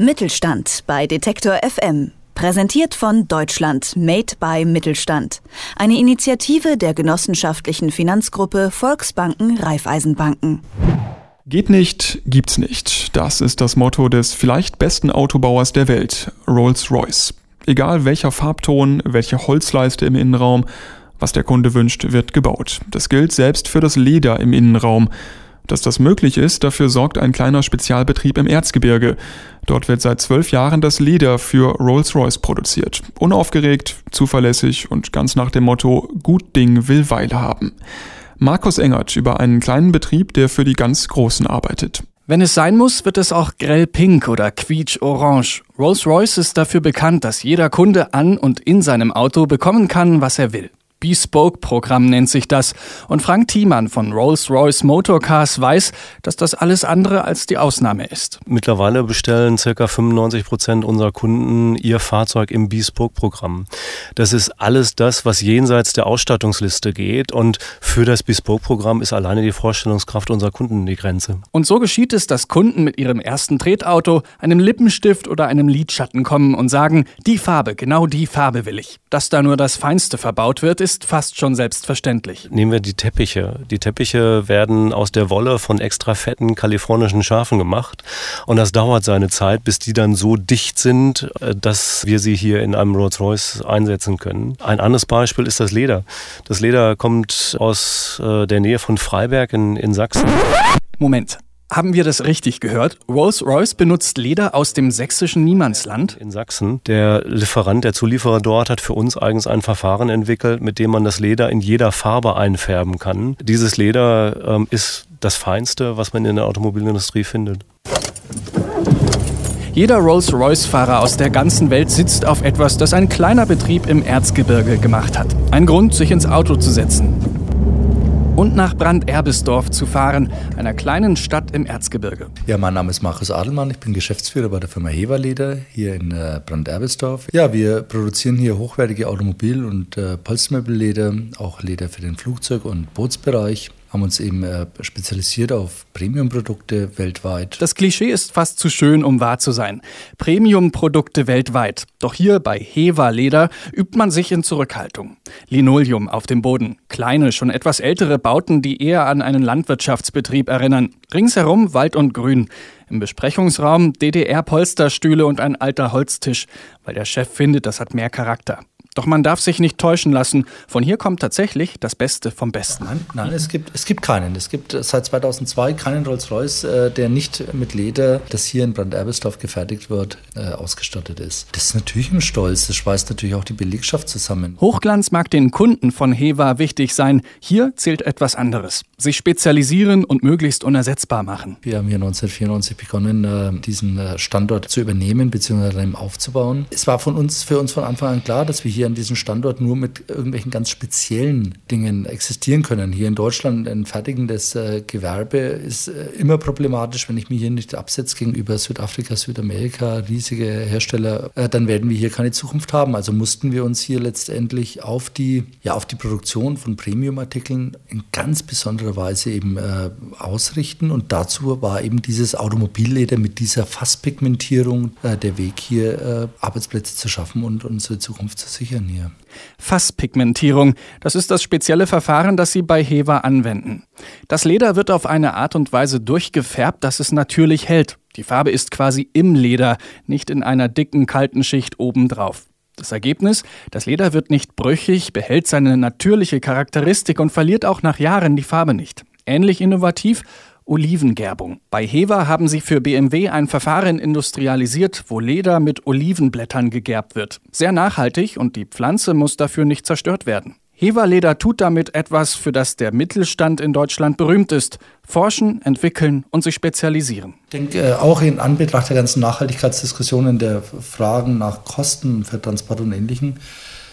Mittelstand bei Detektor FM. Präsentiert von Deutschland Made by Mittelstand. Eine Initiative der genossenschaftlichen Finanzgruppe Volksbanken Raiffeisenbanken. Geht nicht, gibt's nicht. Das ist das Motto des vielleicht besten Autobauers der Welt, Rolls-Royce. Egal welcher Farbton, welche Holzleiste im Innenraum, was der Kunde wünscht, wird gebaut. Das gilt selbst für das Leder im Innenraum. Dass das möglich ist, dafür sorgt ein kleiner Spezialbetrieb im Erzgebirge. Dort wird seit zwölf Jahren das Leder für Rolls-Royce produziert. Unaufgeregt, zuverlässig und ganz nach dem Motto Gut Ding will Weile haben. Markus Engert über einen kleinen Betrieb, der für die ganz Großen arbeitet. Wenn es sein muss, wird es auch grell pink oder quietsch orange. Rolls-Royce ist dafür bekannt, dass jeder Kunde an und in seinem Auto bekommen kann, was er will. Bespoke-Programm nennt sich das. Und Frank Thiemann von Rolls-Royce Motorcars weiß, dass das alles andere als die Ausnahme ist. Mittlerweile bestellen ca. 95 Prozent unserer Kunden ihr Fahrzeug im Bespoke-Programm. Das ist alles das, was jenseits der Ausstattungsliste geht. Und für das Bespoke-Programm ist alleine die Vorstellungskraft unserer Kunden die Grenze. Und so geschieht es, dass Kunden mit ihrem ersten Tretauto, einem Lippenstift oder einem Lidschatten kommen und sagen, die Farbe, genau die Farbe will ich. Dass da nur das Feinste verbaut wird, ist fast schon selbstverständlich. Nehmen wir die Teppiche. Die Teppiche werden aus der Wolle von extra fetten kalifornischen Schafen gemacht. Und das dauert seine Zeit, bis die dann so dicht sind, äh, dass wir sie hier in einem Rolls-Royce einsetzen können. Ein anderes Beispiel ist das Leder. Das Leder kommt aus äh, der Nähe von Freiberg in, in Sachsen. Moment, haben wir das richtig gehört? Rolls-Royce benutzt Leder aus dem sächsischen Niemandsland? In Sachsen. Der Lieferant, der Zulieferer dort, hat für uns eigens ein Verfahren entwickelt, mit dem man das Leder in jeder Farbe einfärben kann. Dieses Leder ähm, ist das Feinste, was man in der Automobilindustrie findet. Jeder Rolls-Royce-Fahrer aus der ganzen Welt sitzt auf etwas, das ein kleiner Betrieb im Erzgebirge gemacht hat. Ein Grund, sich ins Auto zu setzen und nach Brand-Erbisdorf zu fahren, einer kleinen Stadt im Erzgebirge. Ja, mein Name ist Markus Adelmann, ich bin Geschäftsführer bei der Firma Heverleder hier in äh, Brand-Erbisdorf. Ja, wir produzieren hier hochwertige Automobil- und äh, Polstermöbelleder, auch Leder für den Flugzeug- und Bootsbereich haben uns eben äh, spezialisiert auf Premium-Produkte weltweit. Das Klischee ist fast zu schön, um wahr zu sein. Premium-Produkte weltweit. Doch hier bei Heva Leder übt man sich in Zurückhaltung. Linoleum auf dem Boden. Kleine, schon etwas ältere Bauten, die eher an einen Landwirtschaftsbetrieb erinnern. Ringsherum Wald und Grün. Im Besprechungsraum DDR-Polsterstühle und ein alter Holztisch, weil der Chef findet, das hat mehr Charakter. Doch man darf sich nicht täuschen lassen. Von hier kommt tatsächlich das Beste vom Besten. Nein, nein es, gibt, es gibt keinen. Es gibt seit 2002 keinen Rolls-Royce, äh, der nicht mit Leder, das hier in Brand-Erbisdorf gefertigt wird, äh, ausgestattet ist. Das ist natürlich ein Stolz. Das schweißt natürlich auch die Belegschaft zusammen. Hochglanz mag den Kunden von Heva wichtig sein. Hier zählt etwas anderes. Sich spezialisieren und möglichst unersetzbar machen. Wir haben hier 1994 begonnen, äh, diesen Standort zu übernehmen bzw. aufzubauen. Es war von uns, für uns von Anfang an klar, dass wir hier an diesem Standort nur mit irgendwelchen ganz speziellen Dingen existieren können. Hier in Deutschland ein fertigendes äh, Gewerbe ist äh, immer problematisch, wenn ich mich hier nicht absetze gegenüber Südafrika, Südamerika, riesige Hersteller, äh, dann werden wir hier keine Zukunft haben. Also mussten wir uns hier letztendlich auf die, ja, auf die Produktion von Premium-Artikeln in ganz besonderer Weise eben äh, ausrichten. Und dazu war eben dieses Automobilleder mit dieser Fasspigmentierung äh, der Weg hier äh, Arbeitsplätze zu schaffen und unsere Zukunft zu sichern passieren hier? Fasspigmentierung, das ist das spezielle Verfahren, das Sie bei Heva anwenden. Das Leder wird auf eine Art und Weise durchgefärbt, dass es natürlich hält. Die Farbe ist quasi im Leder, nicht in einer dicken, kalten Schicht obendrauf. Das Ergebnis? Das Leder wird nicht brüchig, behält seine natürliche Charakteristik und verliert auch nach Jahren die Farbe nicht. Ähnlich innovativ Olivengerbung. Bei Heva haben sie für BMW ein Verfahren industrialisiert, wo Leder mit Olivenblättern gegerbt wird. Sehr nachhaltig und die Pflanze muss dafür nicht zerstört werden. Hewa-Leder tut damit etwas, für das der Mittelstand in Deutschland berühmt ist. Forschen, entwickeln und sich spezialisieren. Ich denke, äh, auch in Anbetracht der ganzen Nachhaltigkeitsdiskussionen, der Fragen nach Kosten für Transport und Ähnlichem,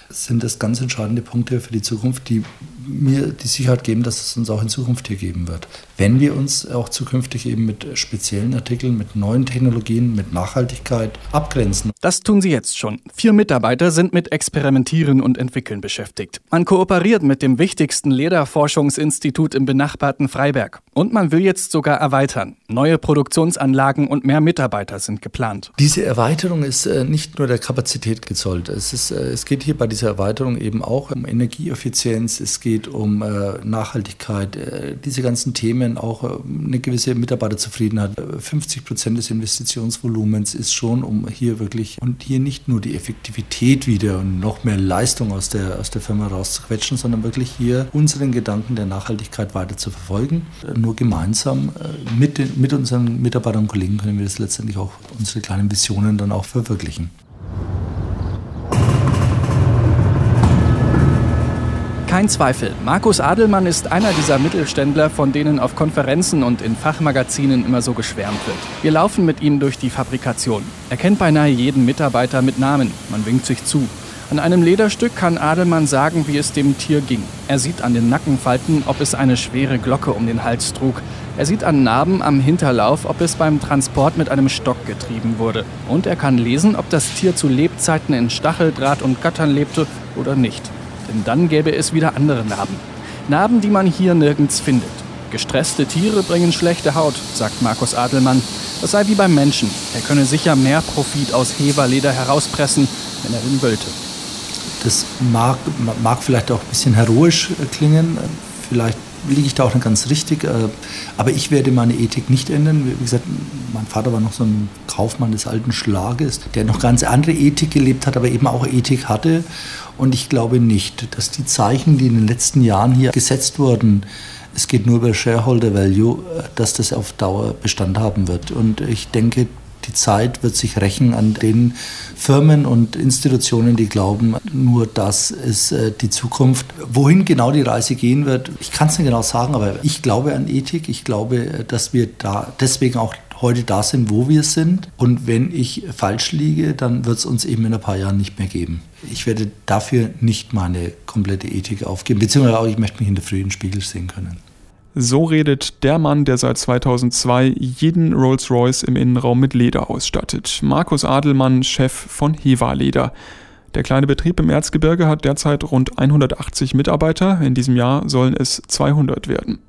sind das ganz entscheidende Punkte für die Zukunft, die mir die Sicherheit geben, dass es uns auch in Zukunft hier geben wird. Wenn wir uns auch zukünftig eben mit speziellen Artikeln, mit neuen Technologien, mit Nachhaltigkeit abgrenzen. Das tun sie jetzt schon. Vier Mitarbeiter sind mit Experimentieren und Entwickeln beschäftigt. Man kooperiert mit dem wichtigsten Lederforschungsinstitut im benachbarten Freiberg. Und man will jetzt sogar erweitern. Neue Produktionsanlagen und mehr Mitarbeiter sind geplant. Diese Erweiterung ist äh, nicht nur der Kapazität gezollt. Es, ist, äh, es geht hier bei dieser Erweiterung eben auch um Energieeffizienz, es geht um äh, Nachhaltigkeit, diese ganzen Themen, auch eine gewisse Mitarbeiterzufriedenheit. 50 Prozent des Investitionsvolumens ist schon, um hier wirklich und hier nicht nur die Effektivität wieder und noch mehr Leistung aus der, aus der Firma rauszuquetschen, sondern wirklich hier unseren Gedanken der Nachhaltigkeit weiter zu verfolgen. Nur gemeinsam mit, den, mit unseren Mitarbeitern und Kollegen können wir das letztendlich auch unsere kleinen Visionen dann auch verwirklichen. Kein Zweifel, Markus Adelmann ist einer dieser Mittelständler, von denen auf Konferenzen und in Fachmagazinen immer so geschwärmt wird. Wir laufen mit ihm durch die Fabrikation. Er kennt beinahe jeden Mitarbeiter mit Namen. Man winkt sich zu. An einem Lederstück kann Adelmann sagen, wie es dem Tier ging. Er sieht an den Nackenfalten, ob es eine schwere Glocke um den Hals trug. Er sieht an Narben am Hinterlauf, ob es beim Transport mit einem Stock getrieben wurde. Und er kann lesen, ob das Tier zu Lebzeiten in Stacheldraht und Gattern lebte oder nicht. Denn dann gäbe es wieder andere Narben. Narben, die man hier nirgends findet. Gestresste Tiere bringen schlechte Haut, sagt Markus Adelmann. Das sei wie beim Menschen. Er könne sicher mehr Profit aus Heverleder herauspressen, wenn er ihn wollte. Das mag, mag vielleicht auch ein bisschen heroisch äh, klingen, vielleicht liege ich da auch nicht ganz richtig, äh, aber ich werde meine Ethik nicht ändern. Wie gesagt, mein Vater war noch so ein Kaufmann des alten Schlages, der noch ganz andere Ethik gelebt hat, aber eben auch Ethik hatte. Und ich glaube nicht, dass die Zeichen, die in den letzten Jahren hier gesetzt wurden, es geht nur über Shareholder Value, äh, dass das auf Dauer Bestand haben wird. Und ich denke, die Zeit wird sich rächen an den Firmen und Institutionen, die glauben, nur das ist äh, die Zukunft. Wohin genau die Reise gehen wird, ich kann es nicht genau sagen, aber ich glaube an Ethik. Ich glaube, dass wir da deswegen auch heute da sind, wo wir sind. Und wenn ich falsch liege, dann wird es uns eben in ein paar Jahren nicht mehr geben. Ich werde dafür nicht meine komplette Ethik aufgeben, beziehungsweise auch ich möchte mich in der frühen Spiegel sehen können. So redet der Mann, der seit 2002 jeden Rolls-Royce im Innenraum mit Leder ausstattet. Markus Adelmann, Chef von Heva Leder. Der kleine Betrieb im Erzgebirge hat derzeit rund 180 Mitarbeiter. In diesem Jahr sollen es 200 werden.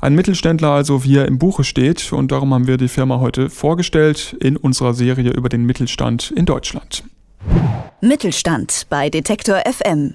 Ein Mittelständler also, wie er im Buche steht, und darum haben wir die Firma heute vorgestellt in unserer Serie über den Mittelstand in Deutschland. Mittelstand bei Detektor FM.